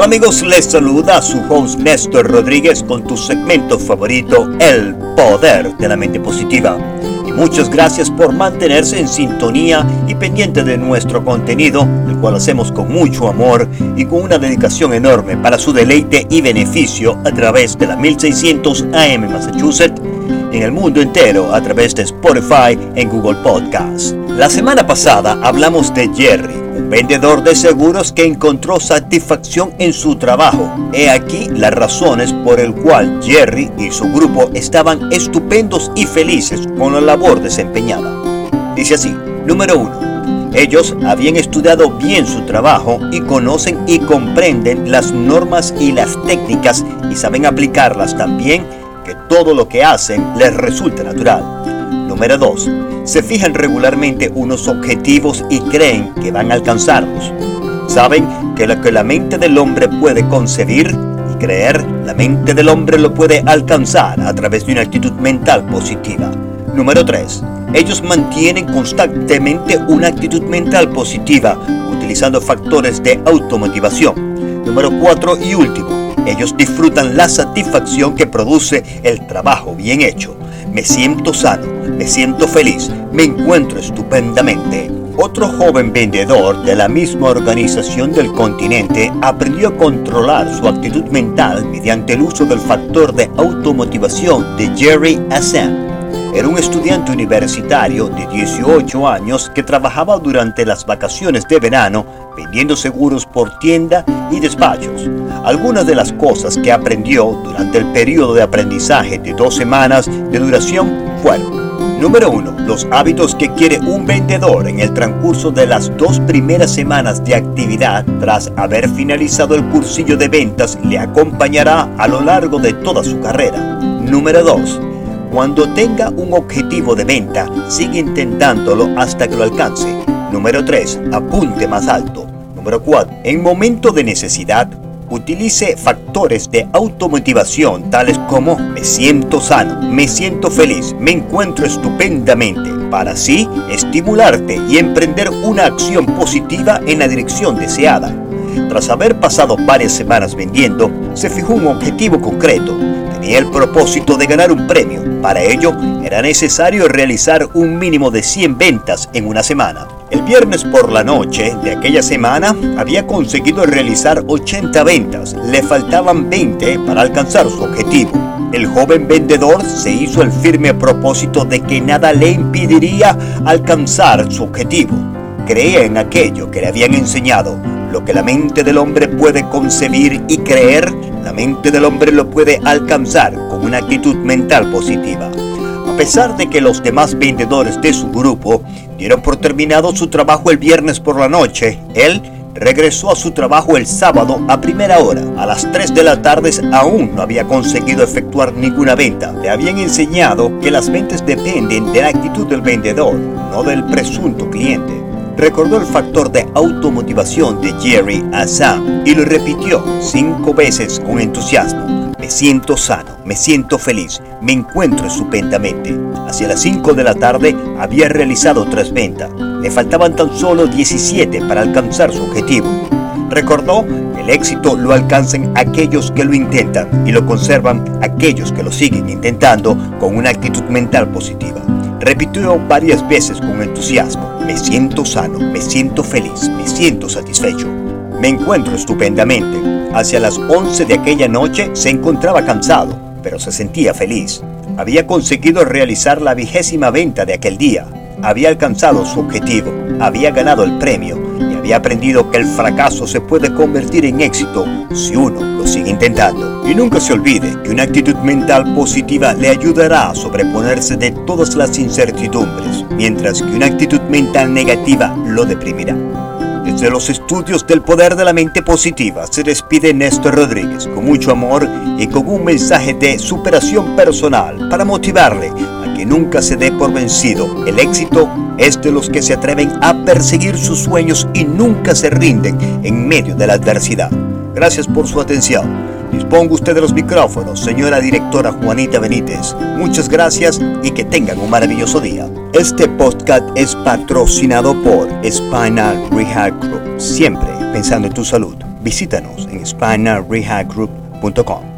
Hola amigos, les saluda su host Néstor Rodríguez con tu segmento favorito, El Poder de la Mente Positiva. Y muchas gracias por mantenerse en sintonía y pendiente de nuestro contenido, el cual hacemos con mucho amor y con una dedicación enorme para su deleite y beneficio a través de la 1600 AM Massachusetts en el mundo entero a través de Spotify en Google Podcast. La semana pasada hablamos de Jerry, vendedor de seguros que encontró satisfacción en su trabajo. He aquí las razones por el cual Jerry y su grupo estaban estupendos y felices con la labor desempeñada. Dice así, número uno. Ellos habían estudiado bien su trabajo y conocen y comprenden las normas y las técnicas y saben aplicarlas también que todo lo que hacen les resulta natural. Número 2. Se fijan regularmente unos objetivos y creen que van a alcanzarlos. Saben que lo que la mente del hombre puede concebir y creer, la mente del hombre lo puede alcanzar a través de una actitud mental positiva. Número 3. Ellos mantienen constantemente una actitud mental positiva utilizando factores de automotivación. Número 4 y último ellos disfrutan la satisfacción que produce el trabajo bien hecho. Me siento sano, me siento feliz, me encuentro estupendamente. Otro joven vendedor de la misma organización del continente aprendió a controlar su actitud mental mediante el uso del factor de automotivación de Jerry Assam. Era un estudiante universitario de 18 años que trabajaba durante las vacaciones de verano vendiendo seguros por tienda y despachos. Algunas de las cosas que aprendió durante el periodo de aprendizaje de dos semanas de duración fueron, número uno, los hábitos que quiere un vendedor en el transcurso de las dos primeras semanas de actividad tras haber finalizado el cursillo de ventas le acompañará a lo largo de toda su carrera. Número 2 cuando tenga un objetivo de venta, sigue intentándolo hasta que lo alcance. Número 3. Apunte más alto. Número 4. En momento de necesidad, utilice factores de automotivación tales como me siento sano, me siento feliz, me encuentro estupendamente, para así estimularte y emprender una acción positiva en la dirección deseada. Tras haber pasado varias semanas vendiendo, se fijó un objetivo concreto tenía el propósito de ganar un premio. Para ello, era necesario realizar un mínimo de 100 ventas en una semana. El viernes por la noche de aquella semana había conseguido realizar 80 ventas. Le faltaban 20 para alcanzar su objetivo. El joven vendedor se hizo el firme propósito de que nada le impediría alcanzar su objetivo. Creía en aquello que le habían enseñado, lo que la mente del hombre puede concebir y creer la mente del hombre lo puede alcanzar con una actitud mental positiva. A pesar de que los demás vendedores de su grupo dieron por terminado su trabajo el viernes por la noche, él regresó a su trabajo el sábado a primera hora. A las 3 de la tarde aún no había conseguido efectuar ninguna venta. Le habían enseñado que las ventas dependen de la actitud del vendedor, no del presunto cliente recordó el factor de automotivación de Jerry Assam y lo repitió cinco veces con entusiasmo. Me siento sano, me siento feliz, me encuentro estupendamente. Hacia las 5 de la tarde había realizado tres ventas. Le faltaban tan solo 17 para alcanzar su objetivo. Recordó el éxito lo alcanzan aquellos que lo intentan y lo conservan aquellos que lo siguen intentando con una actitud mental positiva. Repitió varias veces con entusiasmo. Me siento sano, me siento feliz, me siento satisfecho. Me encuentro estupendamente. Hacia las 11 de aquella noche se encontraba cansado, pero se sentía feliz. Había conseguido realizar la vigésima venta de aquel día. Había alcanzado su objetivo, había ganado el premio había aprendido que el fracaso se puede convertir en éxito si uno lo sigue intentando. Y nunca se olvide que una actitud mental positiva le ayudará a sobreponerse de todas las incertidumbres, mientras que una actitud mental negativa lo deprimirá. Desde los estudios del poder de la mente positiva se despide Néstor Rodríguez con mucho amor y con un mensaje de superación personal para motivarle nunca se dé por vencido. El éxito es de los que se atreven a perseguir sus sueños y nunca se rinden en medio de la adversidad. Gracias por su atención. Disponga usted de los micrófonos, señora directora Juanita Benítez. Muchas gracias y que tengan un maravilloso día. Este podcast es patrocinado por Spinal Rehab Group, siempre pensando en tu salud. Visítanos en SpinaRehabGroup.com.